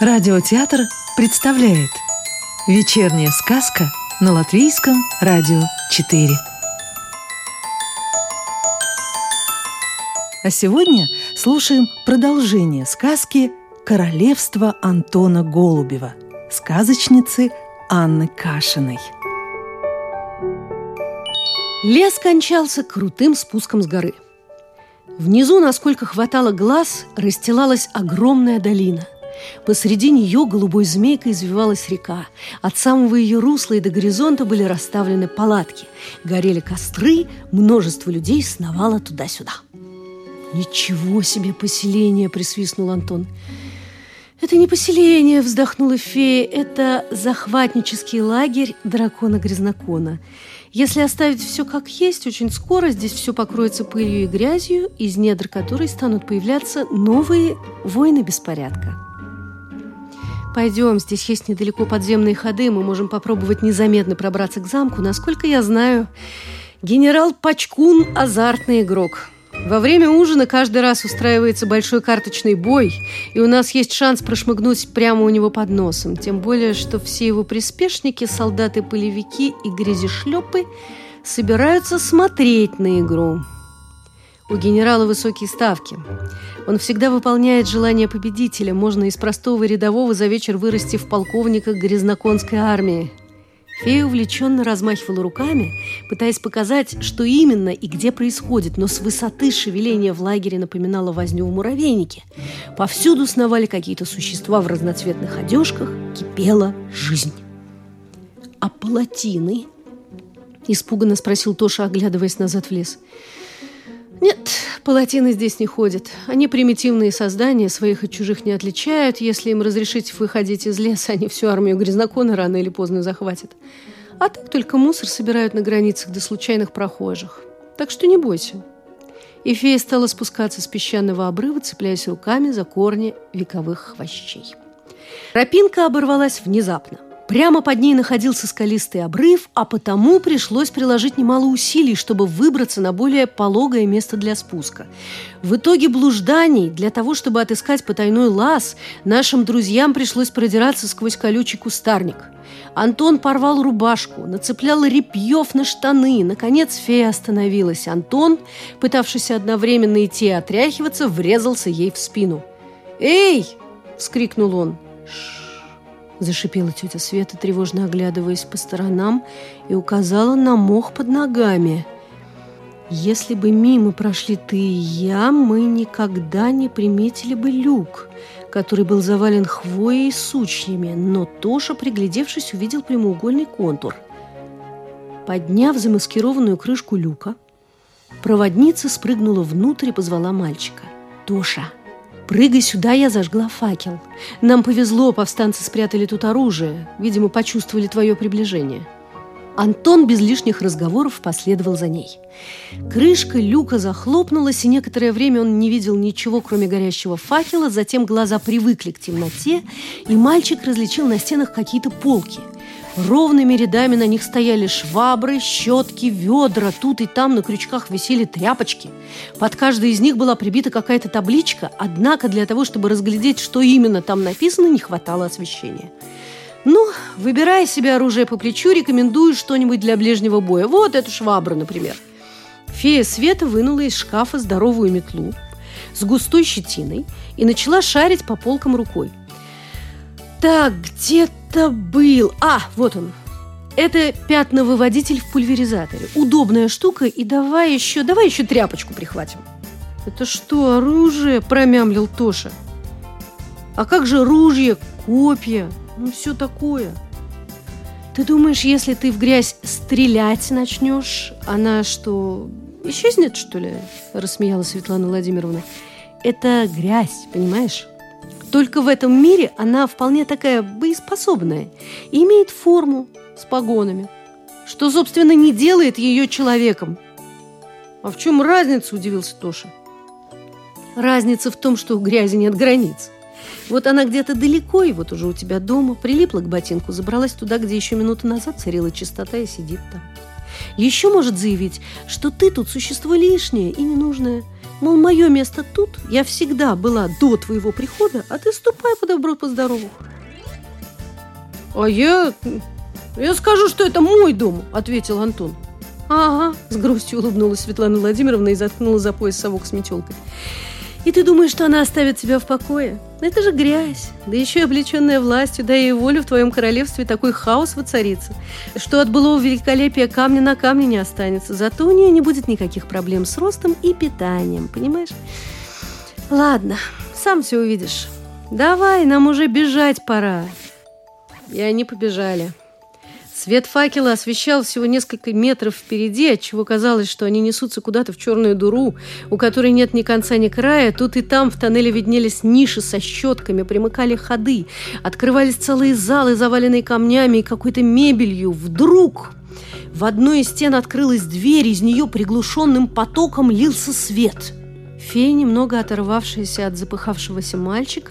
Радиотеатр представляет Вечерняя сказка на Латвийском радио 4 А сегодня слушаем продолжение сказки «Королевство Антона Голубева» сказочницы Анны Кашиной. Лес кончался крутым спуском с горы. Внизу, насколько хватало глаз, расстилалась огромная долина – Посреди нее голубой змейкой извивалась река. От самого ее русла и до горизонта были расставлены палатки. Горели костры, множество людей сновало туда-сюда. «Ничего себе поселение!» – присвистнул Антон. «Это не поселение», – вздохнула фея. «Это захватнический лагерь дракона-грязнокона. Если оставить все как есть, очень скоро здесь все покроется пылью и грязью, из недр которой станут появляться новые войны беспорядка». Пойдем, здесь есть недалеко подземные ходы, мы можем попробовать незаметно пробраться к замку. Насколько я знаю, генерал Пачкун – азартный игрок. Во время ужина каждый раз устраивается большой карточный бой, и у нас есть шанс прошмыгнуть прямо у него под носом. Тем более, что все его приспешники, солдаты-полевики и грязешлепы собираются смотреть на игру. У генерала высокие ставки. Он всегда выполняет желание победителя. Можно из простого рядового за вечер вырасти в полковника грязноконской армии. Фея увлеченно размахивала руками, пытаясь показать, что именно и где происходит, но с высоты шевеления в лагере напоминало возню в муравейнике. Повсюду сновали какие-то существа в разноцветных одежках, кипела жизнь. «А палатины?» – испуганно спросил Тоша, оглядываясь назад в лес – нет, палатины здесь не ходят. Они примитивные создания, своих от чужих не отличают. Если им разрешить выходить из леса, они всю армию грязнокона рано или поздно захватят. А так только мусор собирают на границах для случайных прохожих. Так что не бойся. И фея стала спускаться с песчаного обрыва, цепляясь руками за корни вековых хвощей. Тропинка оборвалась внезапно. Прямо под ней находился скалистый обрыв, а потому пришлось приложить немало усилий, чтобы выбраться на более пологое место для спуска. В итоге блужданий, для того, чтобы отыскать потайной лаз, нашим друзьям пришлось продираться сквозь колючий кустарник. Антон порвал рубашку, нацеплял репьев на штаны. Наконец фея остановилась. Антон, пытавшийся одновременно идти и отряхиваться, врезался ей в спину. «Эй!» – вскрикнул он. «Ш Зашипела тетя Света, тревожно оглядываясь по сторонам, и указала на мох под ногами. «Если бы мимо прошли ты и я, мы никогда не приметили бы люк, который был завален хвоей и сучьями, но Тоша, приглядевшись, увидел прямоугольный контур. Подняв замаскированную крышку люка, проводница спрыгнула внутрь и позвала мальчика. «Тоша!» «Прыгай сюда, я зажгла факел. Нам повезло, повстанцы спрятали тут оружие. Видимо, почувствовали твое приближение». Антон без лишних разговоров последовал за ней. Крышка люка захлопнулась, и некоторое время он не видел ничего, кроме горящего факела. Затем глаза привыкли к темноте, и мальчик различил на стенах какие-то полки – Ровными рядами на них стояли швабры, щетки, ведра. Тут и там на крючках висели тряпочки. Под каждой из них была прибита какая-то табличка, однако для того, чтобы разглядеть, что именно там написано, не хватало освещения. Ну, выбирая себе оружие по плечу, рекомендую что-нибудь для ближнего боя. Вот эту швабру, например. Фея Света вынула из шкафа здоровую метлу с густой щетиной и начала шарить по полкам рукой. Так, где-то был... А, вот он. Это пятновыводитель в пульверизаторе. Удобная штука. И давай еще, давай еще тряпочку прихватим. Это что, оружие? Промямлил Тоша. А как же ружья, копья? Ну, все такое. Ты думаешь, если ты в грязь стрелять начнешь, она что, исчезнет, что ли? Рассмеялась Светлана Владимировна. Это грязь, понимаешь? Только в этом мире она вполне такая боеспособная и имеет форму с погонами, что, собственно, не делает ее человеком. А в чем разница, удивился Тоша. Разница в том, что у грязи нет границ. Вот она где-то далеко, и вот уже у тебя дома, прилипла к ботинку, забралась туда, где еще минуту назад царила чистота и сидит там. Еще может заявить, что ты тут существо лишнее и ненужное – Мол, мое место тут, я всегда была до твоего прихода, а ты ступай по добру, по здорову. А я... я скажу, что это мой дом, ответил Антон. Ага, с грустью улыбнулась Светлана Владимировна и заткнула за пояс совок с метелкой. И ты думаешь, что она оставит тебя в покое? Это же грязь. Да еще и облеченная властью, да и волю в твоем королевстве такой хаос воцарится, что от былого великолепия камня на камне не останется. Зато у нее не будет никаких проблем с ростом и питанием, понимаешь? Ладно, сам все увидишь. Давай, нам уже бежать пора. И они побежали. Свет факела освещал всего несколько метров впереди, отчего казалось, что они несутся куда-то в черную дуру, у которой нет ни конца, ни края. Тут и там в тоннеле виднелись ниши со щетками, примыкали ходы, открывались целые залы, заваленные камнями и какой-то мебелью. Вдруг в одной из стен открылась дверь, из нее приглушенным потоком лился свет. Фея, немного оторвавшаяся от запыхавшегося мальчика,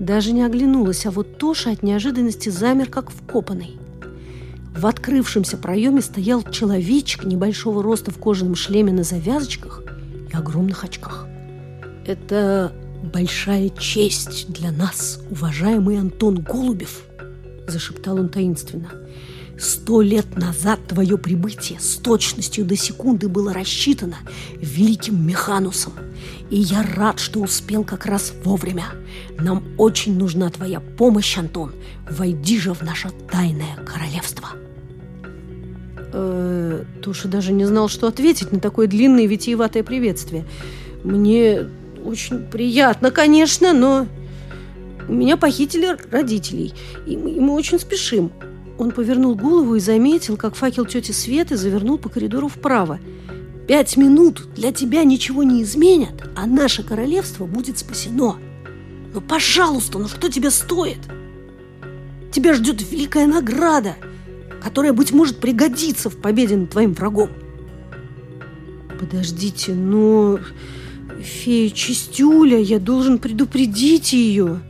даже не оглянулась, а вот Тоша от неожиданности замер, как вкопанный. В открывшемся проеме стоял человечек небольшого роста в кожаном шлеме на завязочках и огромных очках. «Это большая честь для нас, уважаемый Антон Голубев», – зашептал он таинственно. «Сто лет назад твое прибытие с точностью до секунды было рассчитано великим Механусом, и я рад, что успел как раз вовремя. Нам очень нужна твоя помощь, Антон. Войди же в наше тайное королевство» э, Тоша даже не знал, что ответить на такое длинное витиеватое приветствие. Мне очень приятно, конечно, но меня похитили родителей, и мы очень спешим. Он повернул голову и заметил, как факел тети Светы завернул по коридору вправо. «Пять минут для тебя ничего не изменят, а наше королевство будет спасено. Но, пожалуйста, ну что тебе стоит? Тебя ждет великая награда – которая, быть может, пригодится в победе над твоим врагом. Подождите, но фея Чистюля, я должен предупредить ее.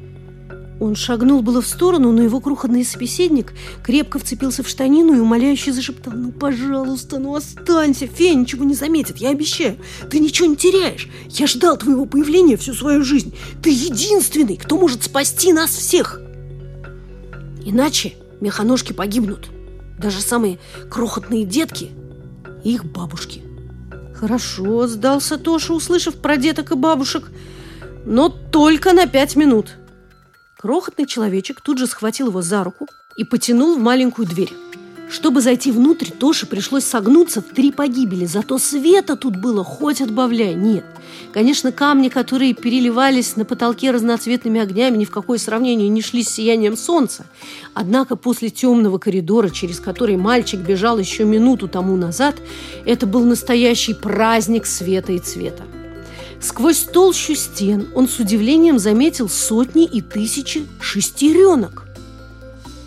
Он шагнул было в сторону, но его крохотный собеседник крепко вцепился в штанину и умоляюще зашептал «Ну, пожалуйста, ну останься, фея ничего не заметит, я обещаю, ты ничего не теряешь. Я ждал твоего появления всю свою жизнь. Ты единственный, кто может спасти нас всех. Иначе механожки погибнут» даже самые крохотные детки и их бабушки. Хорошо, сдался Тоша, услышав про деток и бабушек, но только на пять минут. Крохотный человечек тут же схватил его за руку и потянул в маленькую дверь. Чтобы зайти внутрь, Тоше пришлось согнуться в три погибели, зато света тут было хоть отбавляй. Нет, конечно, камни, которые переливались на потолке разноцветными огнями, ни в какое сравнение не шли с сиянием солнца. Однако после темного коридора, через который мальчик бежал еще минуту тому назад, это был настоящий праздник света и цвета. Сквозь толщу стен он с удивлением заметил сотни и тысячи шестеренок –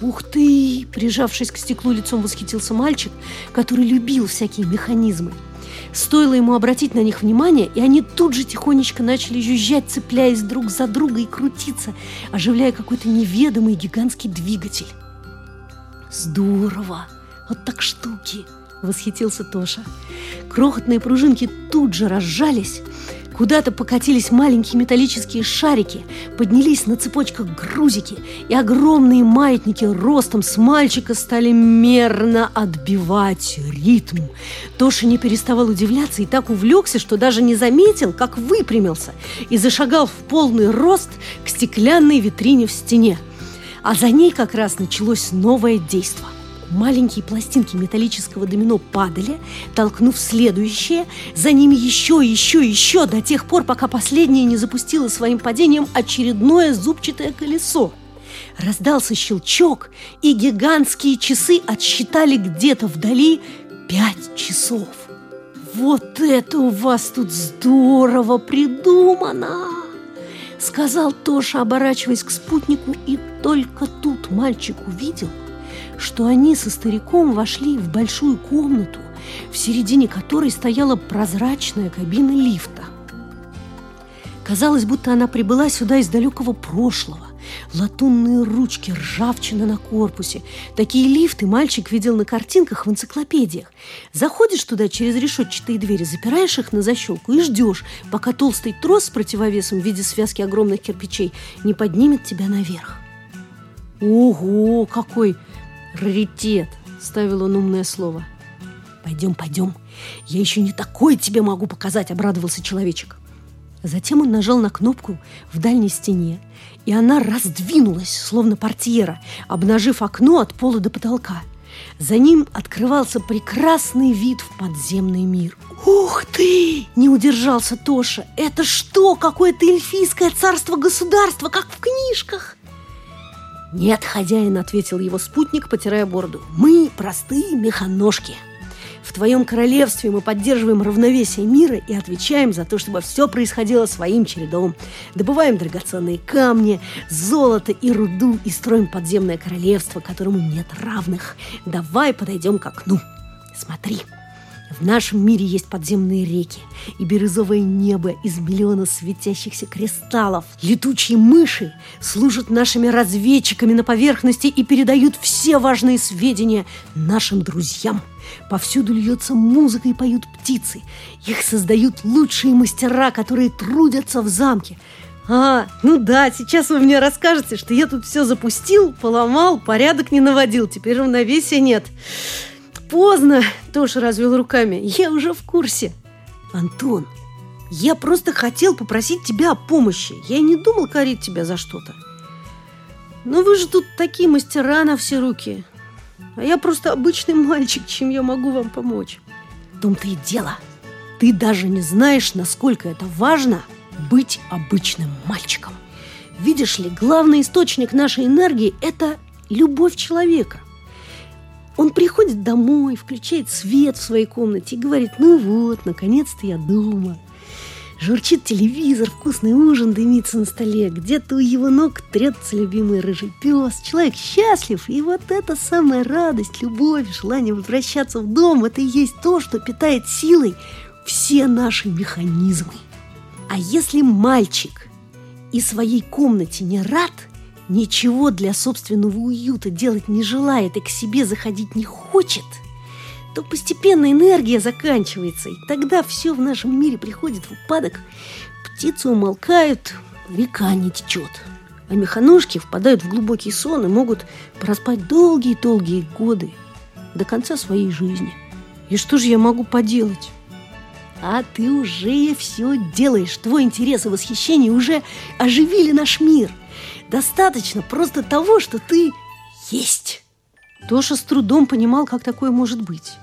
«Ух ты!» – прижавшись к стеклу лицом, восхитился мальчик, который любил всякие механизмы. Стоило ему обратить на них внимание, и они тут же тихонечко начали жужжать, цепляясь друг за друга и крутиться, оживляя какой-то неведомый гигантский двигатель. «Здорово! Вот так штуки!» – восхитился Тоша. Крохотные пружинки тут же разжались, Куда-то покатились маленькие металлические шарики, поднялись на цепочках грузики, и огромные маятники ростом с мальчика стали мерно отбивать ритм. Тоша не переставал удивляться и так увлекся, что даже не заметил, как выпрямился и зашагал в полный рост к стеклянной витрине в стене. А за ней как раз началось новое действие. Маленькие пластинки металлического домино падали, толкнув следующее, за ними еще, еще, еще, до тех пор, пока последнее не запустило своим падением очередное зубчатое колесо. Раздался щелчок, и гигантские часы отсчитали где-то вдали пять часов. «Вот это у вас тут здорово придумано!» Сказал Тоша, оборачиваясь к спутнику, и только тут мальчик увидел – что они со стариком вошли в большую комнату, в середине которой стояла прозрачная кабина лифта. Казалось, будто она прибыла сюда из далекого прошлого, латунные ручки, ржавчина на корпусе. Такие лифты мальчик видел на картинках в энциклопедиях. Заходишь туда через решетчатые двери, запираешь их на защелку и ждешь, пока толстый трос с противовесом в виде связки огромных кирпичей не поднимет тебя наверх. «Ого, какой раритет!» – ставил он умное слово. «Пойдем, пойдем, я еще не такое тебе могу показать!» – обрадовался человечек. Затем он нажал на кнопку в дальней стене, и она раздвинулась, словно портьера, обнажив окно от пола до потолка. За ним открывался прекрасный вид в подземный мир. «Ух ты!» – не удержался Тоша. «Это что, какое-то эльфийское царство-государство, как в книжках?» «Нет, хозяин», – ответил его спутник, потирая бороду. «Мы простые механожки». В твоем королевстве мы поддерживаем равновесие мира и отвечаем за то, чтобы все происходило своим чередом. Добываем драгоценные камни, золото и руду и строим подземное королевство, которому нет равных. Давай подойдем к окну. Смотри, в нашем мире есть подземные реки и бирюзовое небо из миллиона светящихся кристаллов. Летучие мыши служат нашими разведчиками на поверхности и передают все важные сведения нашим друзьям – Повсюду льется музыка и поют птицы. Их создают лучшие мастера, которые трудятся в замке. А, ну да, сейчас вы мне расскажете, что я тут все запустил, поломал, порядок не наводил, теперь равновесия нет. Поздно, Тоша развел руками, я уже в курсе. Антон, я просто хотел попросить тебя о помощи. Я не думал корить тебя за что-то. Но вы же тут такие мастера на все руки. А я просто обычный мальчик, чем я могу вам помочь. В том-то и дело. Ты даже не знаешь, насколько это важно быть обычным мальчиком. Видишь ли, главный источник нашей энергии – это любовь человека. Он приходит домой, включает свет в своей комнате и говорит, ну вот, наконец-то я дома – Журчит телевизор, вкусный ужин дымится на столе, где-то у его ног трется любимый рыжий пес. Человек счастлив, и вот эта самая радость, любовь, желание возвращаться в дом, это и есть то, что питает силой все наши механизмы. А если мальчик и своей комнате не рад, ничего для собственного уюта делать не желает и к себе заходить не хочет – то постепенно энергия заканчивается, и тогда все в нашем мире приходит в упадок, птицы умолкают, река не течет. А механожки впадают в глубокий сон и могут проспать долгие-долгие годы до конца своей жизни. И что же я могу поделать? А ты уже все делаешь. Твой интерес и восхищение уже оживили наш мир. Достаточно просто того, что ты есть. Тоша с трудом понимал, как такое может быть.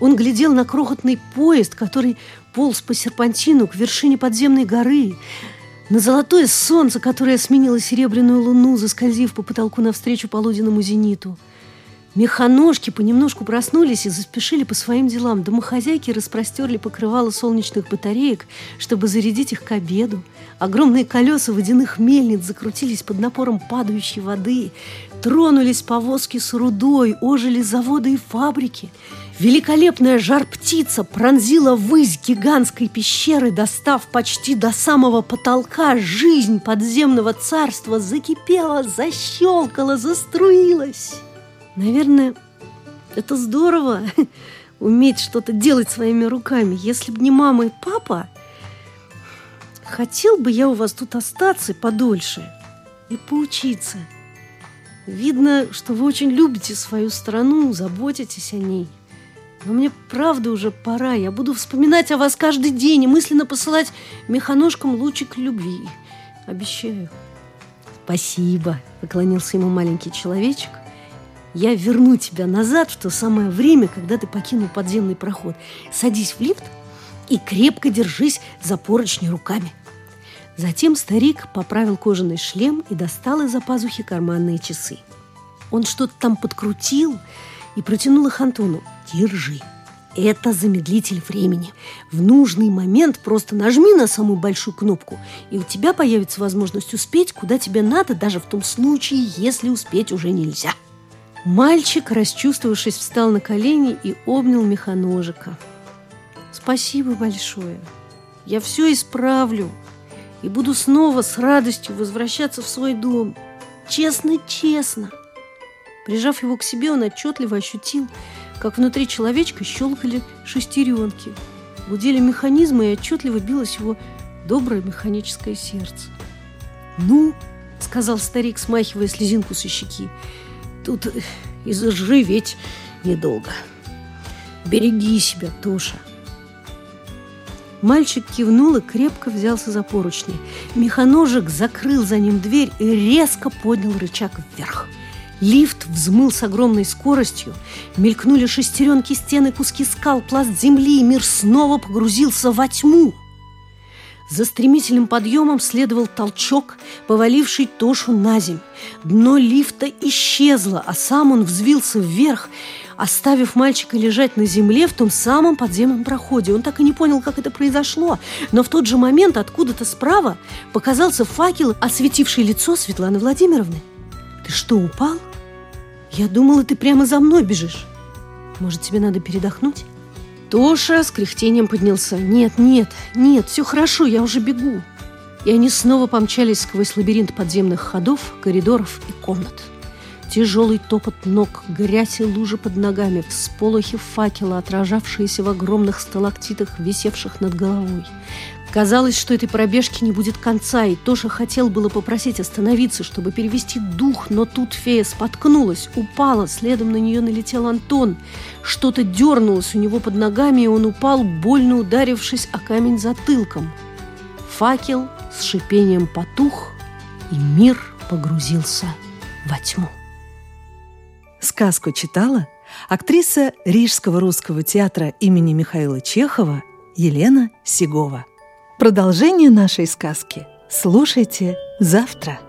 Он глядел на крохотный поезд, который полз по серпантину к вершине подземной горы, на золотое солнце, которое сменило серебряную луну, заскользив по потолку навстречу полуденному зениту. Механожки понемножку проснулись и заспешили по своим делам. Домохозяйки распростерли покрывало солнечных батареек, чтобы зарядить их к обеду. Огромные колеса водяных мельниц закрутились под напором падающей воды. Тронулись повозки с рудой, ожили заводы и фабрики – Великолепная жар-птица пронзила высь гигантской пещеры, достав почти до самого потолка. Жизнь подземного царства закипела, защелкала, заструилась. Наверное, это здорово уметь что-то делать своими руками. Если бы не мама и папа, хотел бы я у вас тут остаться подольше и поучиться. Видно, что вы очень любите свою страну, заботитесь о ней – но мне правда уже пора. Я буду вспоминать о вас каждый день и мысленно посылать механожкам лучик любви. Обещаю. Спасибо, поклонился ему маленький человечек. Я верну тебя назад в то самое время, когда ты покинул подземный проход. Садись в лифт и крепко держись за поручни руками. Затем старик поправил кожаный шлем и достал из-за пазухи карманные часы. Он что-то там подкрутил и протянул их Антону. Держи. Это замедлитель времени. В нужный момент просто нажми на самую большую кнопку, и у тебя появится возможность успеть, куда тебе надо, даже в том случае, если успеть уже нельзя. Мальчик, расчувствовавшись, встал на колени и обнял механожика. «Спасибо большое. Я все исправлю и буду снова с радостью возвращаться в свой дом. честно-честно. Прижав его к себе, он отчетливо ощутил, как внутри человечка щелкали шестеренки. Гудели механизмы, и отчетливо билось его доброе механическое сердце. «Ну, — сказал старик, смахивая слезинку со щеки, — тут и заживеть недолго. Береги себя, Тоша!» Мальчик кивнул и крепко взялся за поручни. Механожик закрыл за ним дверь и резко поднял рычаг вверх. Лифт взмыл с огромной скоростью, мелькнули шестеренки стены, куски скал, пласт земли, и мир снова погрузился во тьму. За стремительным подъемом следовал толчок, поваливший Тошу на земь. Дно лифта исчезло, а сам он взвился вверх, оставив мальчика лежать на земле в том самом подземном проходе. Он так и не понял, как это произошло, но в тот же момент откуда-то справа показался факел, осветивший лицо Светланы Владимировны. «Ты что, упал?» «Я думала, ты прямо за мной бежишь. Может, тебе надо передохнуть?» Тоша с кряхтением поднялся. «Нет, нет, нет, все хорошо, я уже бегу». И они снова помчались сквозь лабиринт подземных ходов, коридоров и комнат. Тяжелый топот ног, грязь и лужи под ногами, всполохи факела, отражавшиеся в огромных сталактитах, висевших над головой. Казалось, что этой пробежки не будет конца, и Тоша хотел было попросить остановиться, чтобы перевести дух, но тут фея споткнулась, упала, следом на нее налетел Антон. Что-то дернулось у него под ногами, и он упал, больно ударившись о камень затылком. Факел с шипением потух, и мир погрузился во тьму. Сказку читала актриса Рижского русского театра имени Михаила Чехова Елена Сигова. Продолжение нашей сказки слушайте завтра.